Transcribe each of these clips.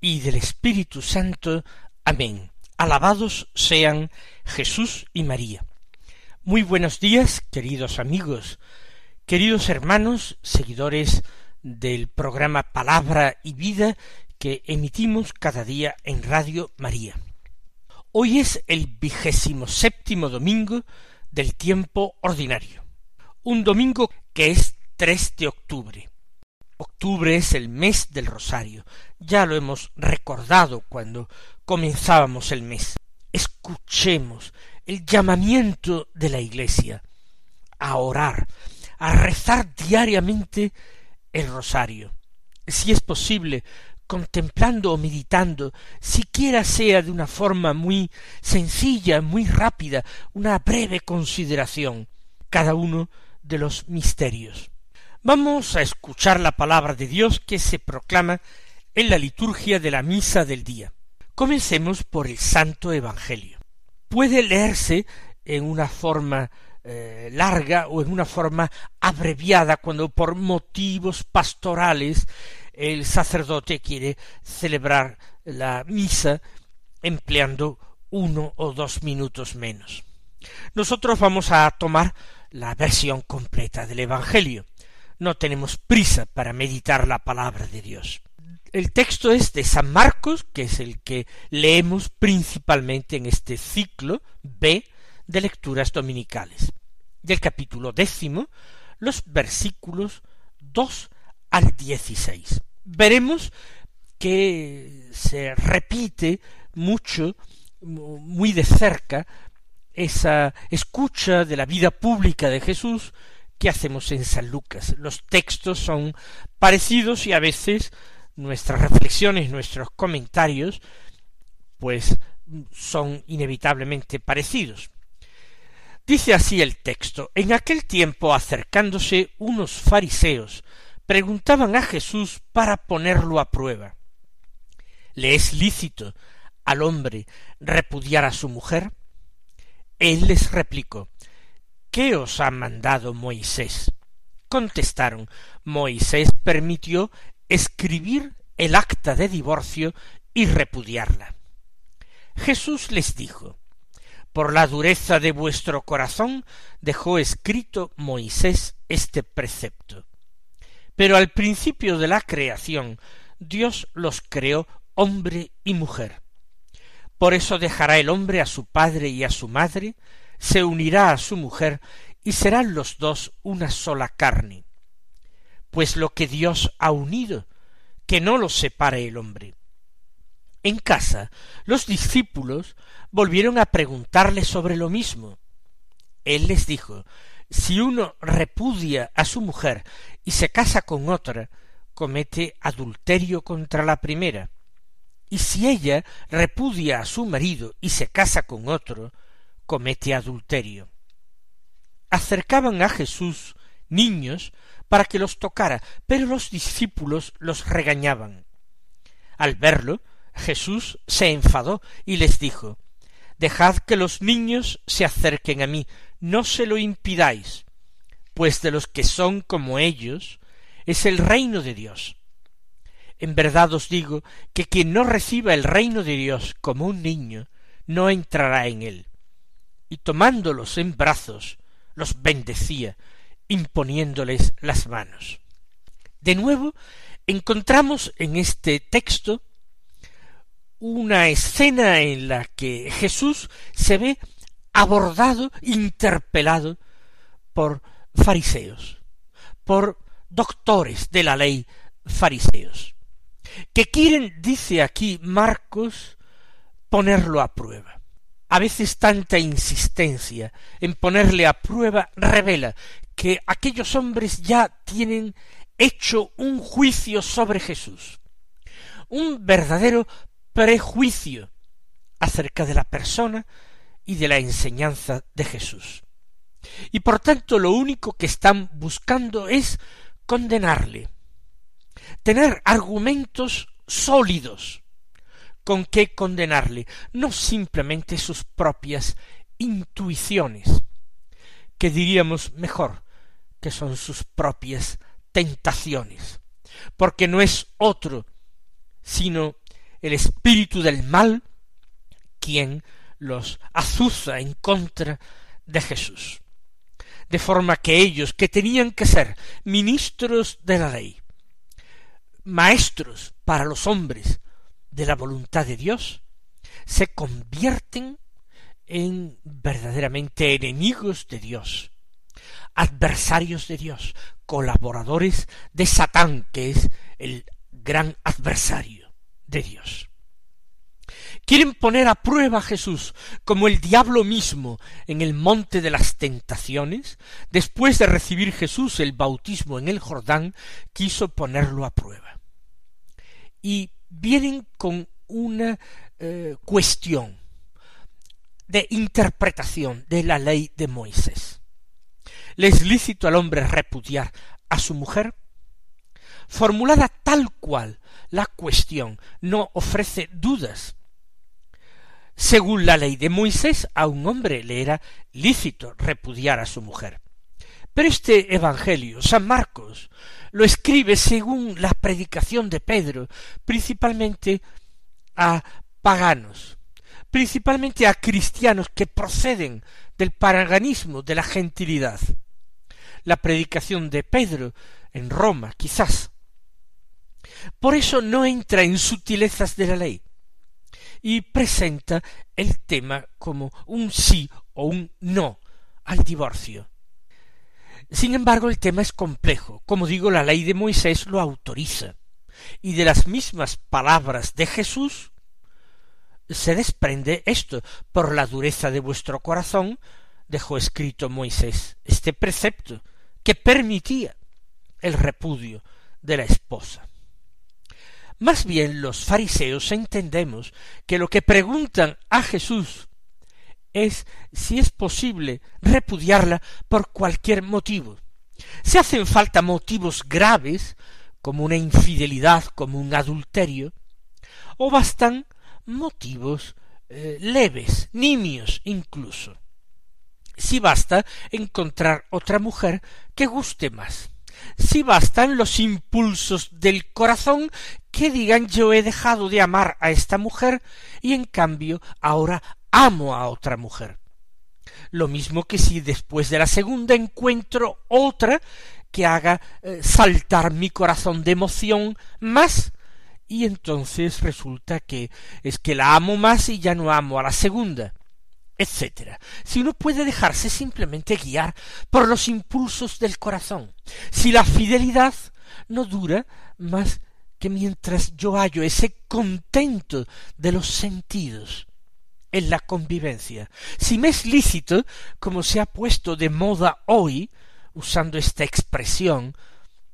y del Espíritu Santo. Amén. Alabados sean Jesús y María. Muy buenos días, queridos amigos, queridos hermanos, seguidores del programa Palabra y Vida que emitimos cada día en Radio María. Hoy es el vigésimo séptimo domingo del tiempo ordinario, un domingo que es 3 de octubre. Octubre es el mes del rosario. Ya lo hemos recordado cuando comenzábamos el mes. Escuchemos el llamamiento de la Iglesia a orar, a rezar diariamente el rosario. Si es posible, contemplando o meditando, siquiera sea de una forma muy sencilla, muy rápida, una breve consideración, cada uno de los misterios. Vamos a escuchar la palabra de Dios que se proclama en la liturgia de la misa del día. Comencemos por el Santo Evangelio. Puede leerse en una forma eh, larga o en una forma abreviada cuando por motivos pastorales el sacerdote quiere celebrar la misa empleando uno o dos minutos menos. Nosotros vamos a tomar la versión completa del Evangelio no tenemos prisa para meditar la palabra de Dios. El texto es de San Marcos, que es el que leemos principalmente en este ciclo B de lecturas dominicales. Del capítulo décimo, los versículos dos al dieciséis. Veremos que se repite mucho, muy de cerca, esa escucha de la vida pública de Jesús ¿Qué hacemos en San Lucas. Los textos son parecidos y a veces nuestras reflexiones, nuestros comentarios, pues son inevitablemente parecidos. Dice así el texto En aquel tiempo acercándose unos fariseos preguntaban a Jesús para ponerlo a prueba ¿Le es lícito al hombre repudiar a su mujer? Él les replicó ¿Qué os ha mandado Moisés? Contestaron Moisés permitió escribir el acta de divorcio y repudiarla. Jesús les dijo Por la dureza de vuestro corazón dejó escrito Moisés este precepto. Pero al principio de la creación Dios los creó hombre y mujer. Por eso dejará el hombre a su padre y a su madre, se unirá a su mujer y serán los dos una sola carne. Pues lo que Dios ha unido, que no lo separe el hombre. En casa, los discípulos volvieron a preguntarle sobre lo mismo. Él les dijo, si uno repudia a su mujer y se casa con otra, comete adulterio contra la primera. Y si ella repudia a su marido y se casa con otro, comete adulterio. Acercaban a Jesús niños para que los tocara, pero los discípulos los regañaban. Al verlo, Jesús se enfadó y les dijo Dejad que los niños se acerquen a mí, no se lo impidáis, pues de los que son como ellos es el reino de Dios. En verdad os digo que quien no reciba el reino de Dios como un niño, no entrará en él y tomándolos en brazos, los bendecía, imponiéndoles las manos. De nuevo, encontramos en este texto una escena en la que Jesús se ve abordado, interpelado por fariseos, por doctores de la ley fariseos, que quieren, dice aquí Marcos, ponerlo a prueba. A veces tanta insistencia en ponerle a prueba revela que aquellos hombres ya tienen hecho un juicio sobre Jesús, un verdadero prejuicio acerca de la persona y de la enseñanza de Jesús. Y por tanto lo único que están buscando es condenarle, tener argumentos sólidos con que condenarle, no simplemente sus propias intuiciones, que diríamos mejor que son sus propias tentaciones, porque no es otro sino el espíritu del mal quien los azuza en contra de Jesús. De forma que ellos, que tenían que ser ministros de la ley, maestros para los hombres de la voluntad de Dios, se convierten en verdaderamente enemigos de Dios, adversarios de Dios, colaboradores de Satán, que es el gran adversario de Dios. Quieren poner a prueba a Jesús como el diablo mismo en el monte de las tentaciones, después de recibir Jesús el bautismo en el Jordán, quiso ponerlo a prueba. Y vienen con una eh, cuestión de interpretación de la ley de Moisés. ¿Le es lícito al hombre repudiar a su mujer? Formulada tal cual, la cuestión no ofrece dudas. Según la ley de Moisés, a un hombre le era lícito repudiar a su mujer. Pero este Evangelio, San Marcos, lo escribe según la predicación de Pedro, principalmente a paganos, principalmente a cristianos que proceden del paganismo, de la gentilidad. La predicación de Pedro en Roma, quizás. Por eso no entra en sutilezas de la ley y presenta el tema como un sí o un no al divorcio. Sin embargo, el tema es complejo. Como digo, la ley de Moisés lo autoriza. Y de las mismas palabras de Jesús se desprende esto. Por la dureza de vuestro corazón dejó escrito Moisés este precepto que permitía el repudio de la esposa. Más bien los fariseos entendemos que lo que preguntan a Jesús es si es posible repudiarla por cualquier motivo. Si hacen falta motivos graves, como una infidelidad, como un adulterio, o bastan motivos eh, leves, nimios incluso. Si basta encontrar otra mujer que guste más. Si bastan los impulsos del corazón que digan yo he dejado de amar a esta mujer y en cambio ahora amo a otra mujer. Lo mismo que si después de la segunda encuentro otra que haga eh, saltar mi corazón de emoción más y entonces resulta que es que la amo más y ya no amo a la segunda etcétera. Si uno puede dejarse simplemente guiar por los impulsos del corazón, si la fidelidad no dura más que mientras yo hallo ese contento de los sentidos, en la convivencia. Si me es lícito, como se ha puesto de moda hoy, usando esta expresión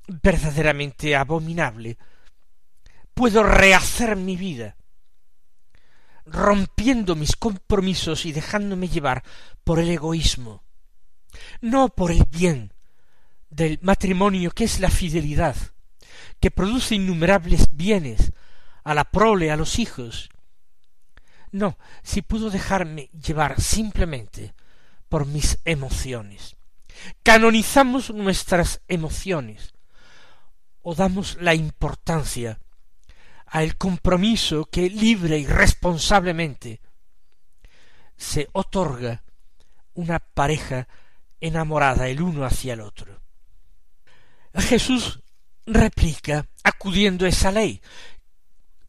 verdaderamente abominable, puedo rehacer mi vida, rompiendo mis compromisos y dejándome llevar por el egoísmo, no por el bien del matrimonio que es la fidelidad, que produce innumerables bienes a la prole, a los hijos, no, si pudo dejarme llevar simplemente por mis emociones. Canonizamos nuestras emociones o damos la importancia al compromiso que libre y responsablemente se otorga una pareja enamorada el uno hacia el otro. Jesús replica acudiendo a esa ley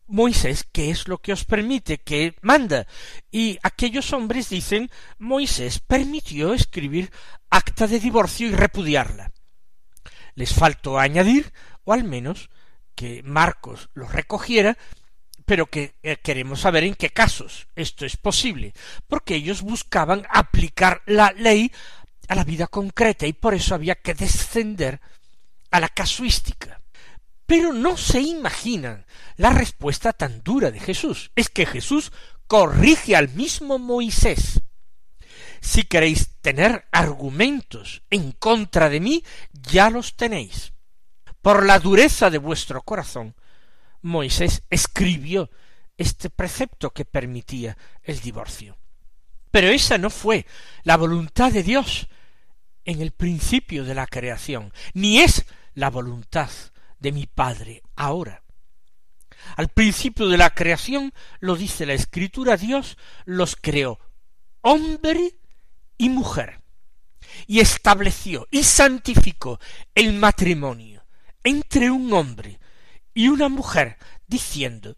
Moisés, ¿qué es lo que os permite? que manda? Y aquellos hombres dicen, Moisés permitió escribir acta de divorcio y repudiarla. Les faltó añadir, o al menos que Marcos lo recogiera, pero que eh, queremos saber en qué casos esto es posible, porque ellos buscaban aplicar la ley a la vida concreta y por eso había que descender a la casuística. Pero no se imaginan la respuesta tan dura de Jesús. Es que Jesús corrige al mismo Moisés. Si queréis tener argumentos en contra de mí, ya los tenéis. Por la dureza de vuestro corazón, Moisés escribió este precepto que permitía el divorcio. Pero esa no fue la voluntad de Dios en el principio de la creación, ni es la voluntad de mi Padre ahora. Al principio de la creación, lo dice la Escritura, Dios los creó hombre y mujer, y estableció y santificó el matrimonio entre un hombre y una mujer, diciendo,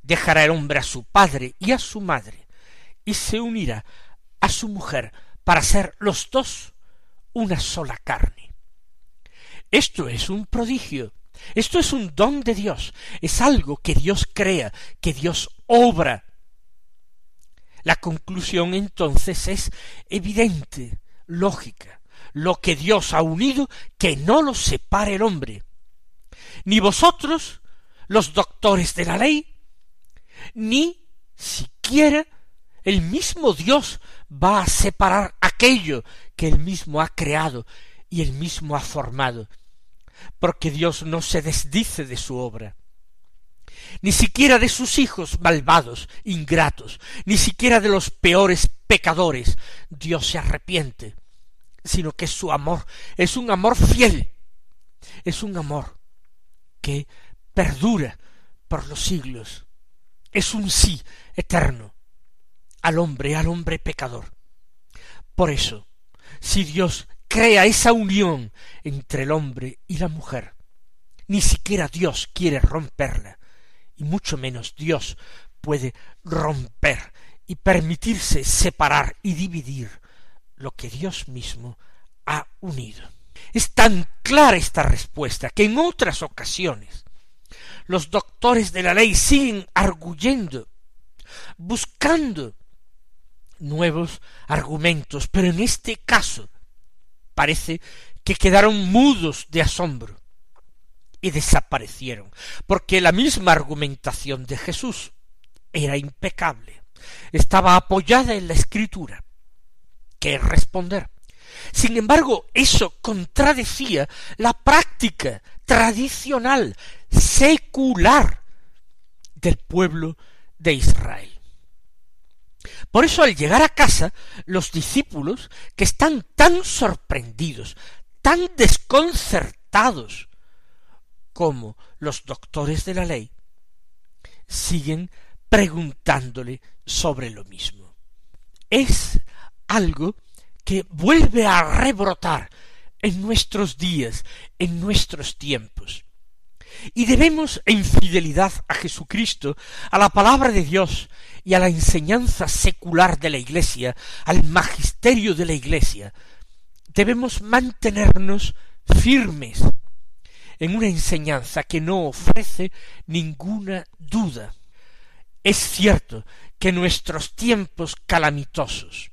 dejará el hombre a su padre y a su madre, y se unirá a su mujer para ser los dos una sola carne. Esto es un prodigio, esto es un don de Dios, es algo que Dios crea, que Dios obra. La conclusión entonces es evidente, lógica. Lo que Dios ha unido, que no lo separe el hombre. Ni vosotros, los doctores de la ley, ni siquiera el mismo Dios va a separar aquello que él mismo ha creado y él mismo ha formado, porque Dios no se desdice de su obra, ni siquiera de sus hijos malvados, ingratos, ni siquiera de los peores pecadores, Dios se arrepiente, sino que su amor es un amor fiel, es un amor que perdura por los siglos, es un sí eterno al hombre, al hombre pecador. Por eso, si Dios crea esa unión entre el hombre y la mujer, ni siquiera Dios quiere romperla, y mucho menos Dios puede romper y permitirse separar y dividir lo que Dios mismo ha unido. Es tan clara esta respuesta que en otras ocasiones los doctores de la ley siguen arguyendo, buscando nuevos argumentos, pero en este caso parece que quedaron mudos de asombro y desaparecieron, porque la misma argumentación de Jesús era impecable, estaba apoyada en la escritura, que es responder. Sin embargo, eso contradecía la práctica tradicional, secular del pueblo de Israel. Por eso al llegar a casa, los discípulos, que están tan sorprendidos, tan desconcertados como los doctores de la ley, siguen preguntándole sobre lo mismo. Es algo que vuelve a rebrotar en nuestros días, en nuestros tiempos. Y debemos, en fidelidad a Jesucristo, a la palabra de Dios y a la enseñanza secular de la Iglesia, al magisterio de la Iglesia, debemos mantenernos firmes en una enseñanza que no ofrece ninguna duda. Es cierto que nuestros tiempos calamitosos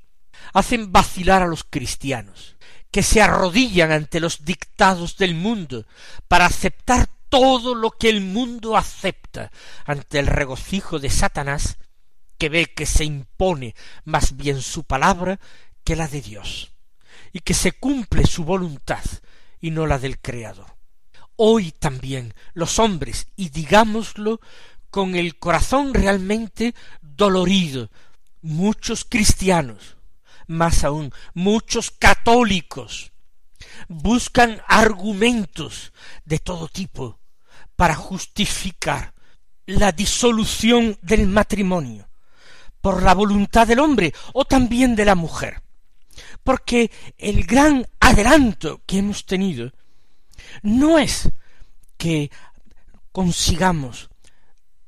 hacen vacilar a los cristianos, que se arrodillan ante los dictados del mundo para aceptar todo lo que el mundo acepta ante el regocijo de Satanás, que ve que se impone más bien su palabra que la de Dios, y que se cumple su voluntad y no la del Creador. Hoy también los hombres, y digámoslo con el corazón realmente dolorido, muchos cristianos, más aún muchos católicos, buscan argumentos de todo tipo para justificar la disolución del matrimonio por la voluntad del hombre o también de la mujer. Porque el gran adelanto que hemos tenido no es que consigamos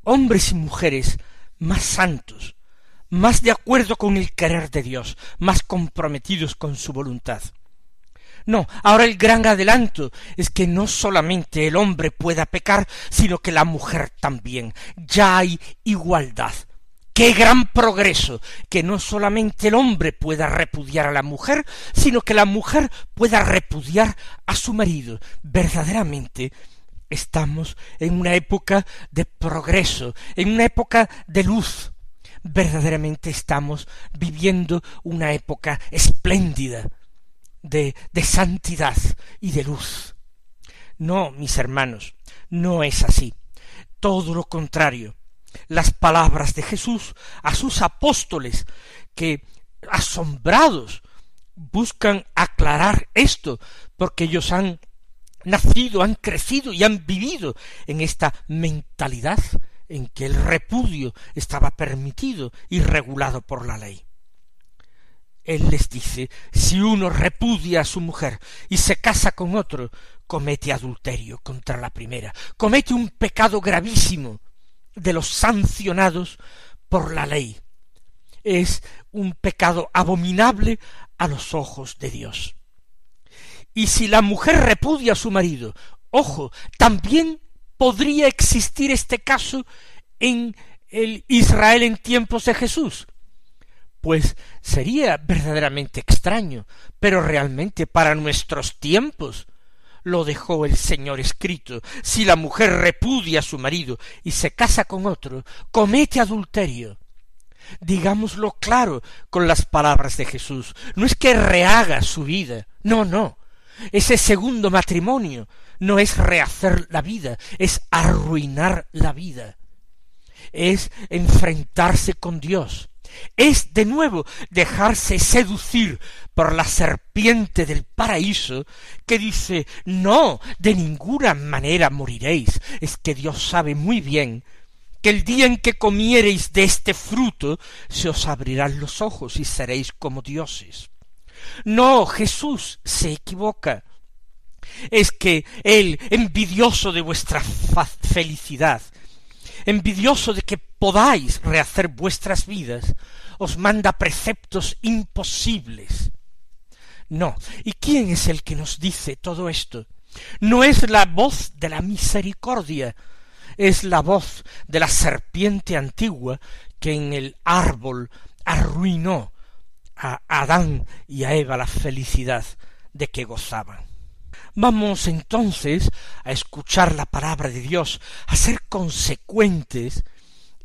hombres y mujeres más santos, más de acuerdo con el querer de Dios, más comprometidos con su voluntad. No, ahora el gran adelanto es que no solamente el hombre pueda pecar, sino que la mujer también. Ya hay igualdad. Qué gran progreso que no solamente el hombre pueda repudiar a la mujer, sino que la mujer pueda repudiar a su marido. Verdaderamente estamos en una época de progreso, en una época de luz. Verdaderamente estamos viviendo una época espléndida de, de santidad y de luz. No, mis hermanos, no es así. Todo lo contrario. Las palabras de Jesús a sus apóstoles, que asombrados buscan aclarar esto, porque ellos han nacido, han crecido y han vivido en esta mentalidad en que el repudio estaba permitido y regulado por la ley. Él les dice, si uno repudia a su mujer y se casa con otro, comete adulterio contra la primera, comete un pecado gravísimo de los sancionados por la ley. Es un pecado abominable a los ojos de Dios. Y si la mujer repudia a su marido, ojo, también podría existir este caso en el Israel en tiempos de Jesús. Pues sería verdaderamente extraño, pero realmente para nuestros tiempos lo dejó el Señor escrito. Si la mujer repudia a su marido y se casa con otro, comete adulterio. Digámoslo claro con las palabras de Jesús. No es que rehaga su vida. No, no. Ese segundo matrimonio no es rehacer la vida, es arruinar la vida. Es enfrentarse con Dios. Es de nuevo dejarse seducir por la serpiente del paraíso que dice no, de ninguna manera moriréis. Es que Dios sabe muy bien que el día en que comiereis de este fruto se os abrirán los ojos y seréis como dioses. No, Jesús se equivoca. Es que Él, envidioso de vuestra felicidad, envidioso de que podáis rehacer vuestras vidas, os manda preceptos imposibles. No. ¿Y quién es el que nos dice todo esto? No es la voz de la misericordia, es la voz de la serpiente antigua que en el árbol arruinó a Adán y a Eva la felicidad de que gozaban. Vamos entonces a escuchar la palabra de Dios, a ser consecuentes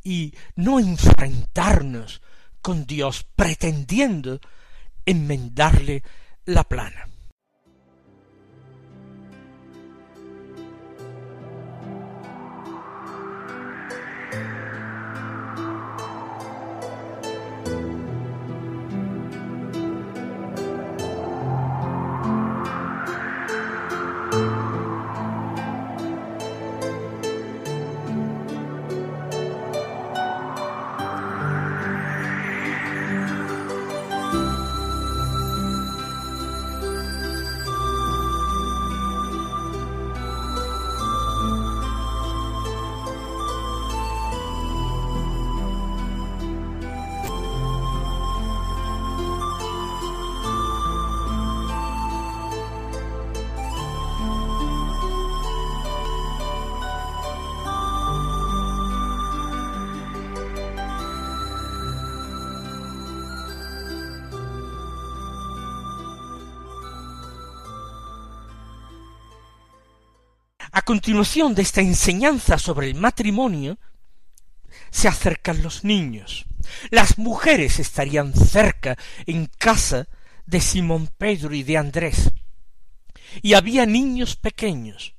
y no enfrentarnos con Dios pretendiendo enmendarle la plana. Continuación de esta enseñanza sobre el matrimonio, se acercan los niños. Las mujeres estarían cerca en casa de Simón Pedro y de Andrés. Y había niños pequeños.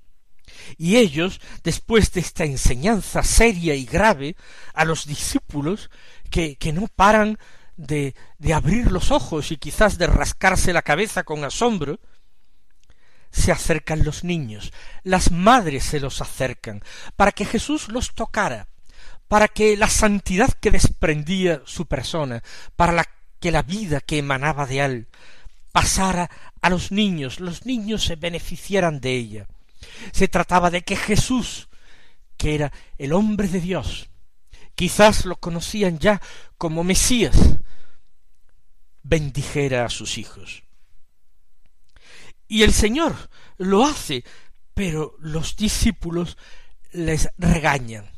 Y ellos, después de esta enseñanza seria y grave a los discípulos, que, que no paran de, de abrir los ojos y quizás de rascarse la cabeza con asombro, se acercan los niños, las madres se los acercan, para que Jesús los tocara, para que la santidad que desprendía su persona, para la, que la vida que emanaba de él, pasara a los niños, los niños se beneficiaran de ella. Se trataba de que Jesús, que era el hombre de Dios, quizás lo conocían ya como Mesías, bendijera a sus hijos. Y el Señor lo hace, pero los discípulos les regañan.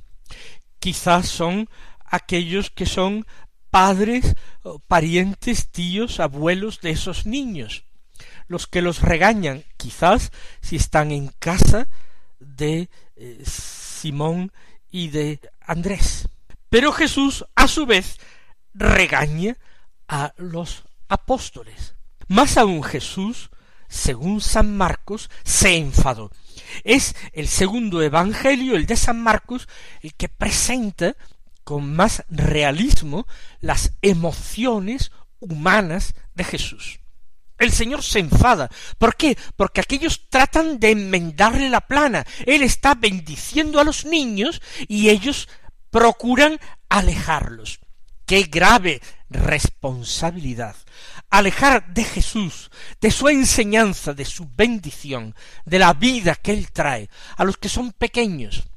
Quizás son aquellos que son padres, parientes, tíos, abuelos de esos niños, los que los regañan, quizás si están en casa de eh, Simón y de Andrés. Pero Jesús, a su vez, regaña a los apóstoles. Más aún Jesús, según San Marcos, se enfadó. Es el segundo evangelio, el de San Marcos, el que presenta con más realismo las emociones humanas de Jesús. El Señor se enfada. ¿Por qué? Porque aquellos tratan de enmendarle la plana. Él está bendiciendo a los niños y ellos procuran alejarlos. Qué grave responsabilidad. Alejar de Jesús, de su enseñanza, de su bendición, de la vida que Él trae a los que son pequeños,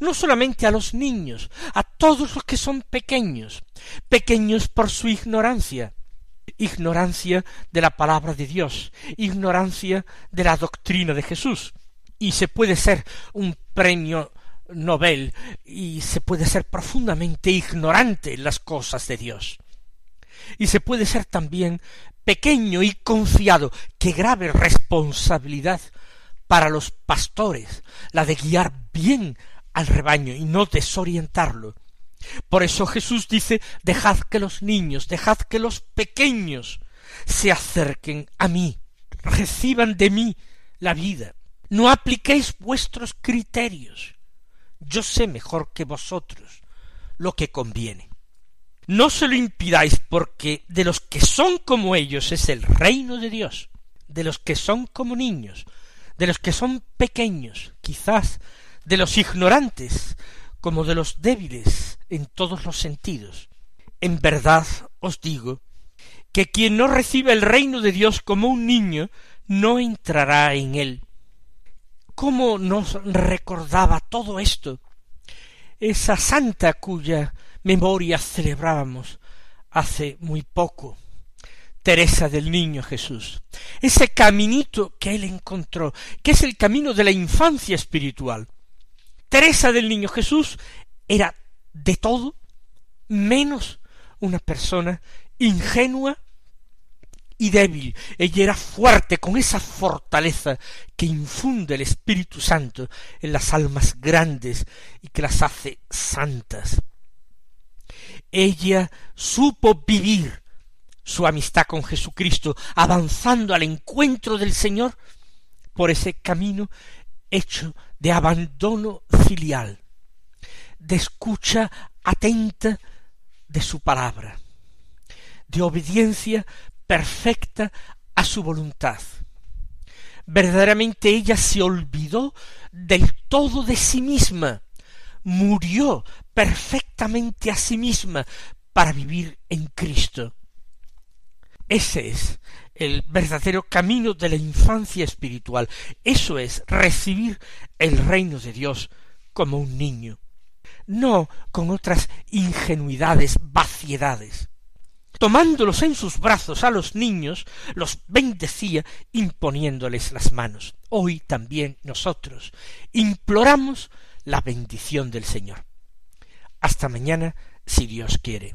no solamente a los niños, a todos los que son pequeños, pequeños por su ignorancia, ignorancia de la palabra de Dios, ignorancia de la doctrina de Jesús. Y se puede ser un premio Nobel y se puede ser profundamente ignorante en las cosas de Dios. Y se puede ser también pequeño y confiado. Qué grave responsabilidad para los pastores la de guiar bien al rebaño y no desorientarlo. Por eso Jesús dice dejad que los niños, dejad que los pequeños se acerquen a mí, reciban de mí la vida. No apliquéis vuestros criterios. Yo sé mejor que vosotros lo que conviene. No se lo impidáis porque de los que son como ellos es el reino de Dios, de los que son como niños, de los que son pequeños, quizás de los ignorantes, como de los débiles en todos los sentidos. En verdad os digo que quien no recibe el reino de Dios como un niño, no entrará en él. ¿Cómo nos recordaba todo esto? Esa santa cuya memoria celebrábamos hace muy poco, Teresa del Niño Jesús, ese caminito que él encontró, que es el camino de la infancia espiritual, Teresa del Niño Jesús era de todo menos una persona ingenua y débil. Ella era fuerte con esa fortaleza que infunde el Espíritu Santo en las almas grandes y que las hace santas. Ella supo vivir su amistad con Jesucristo, avanzando al encuentro del Señor por ese camino hecho de abandono filial, de escucha atenta de su palabra, de obediencia perfecta a su voluntad. Verdaderamente ella se olvidó del todo de sí misma, murió perfectamente a sí misma para vivir en Cristo. Ese es el verdadero camino de la infancia espiritual. Eso es recibir el reino de Dios como un niño, no con otras ingenuidades, vaciedades. Tomándolos en sus brazos a los niños, los bendecía imponiéndoles las manos. Hoy también nosotros imploramos la bendición del Señor. Hasta mañana, si Dios quiere.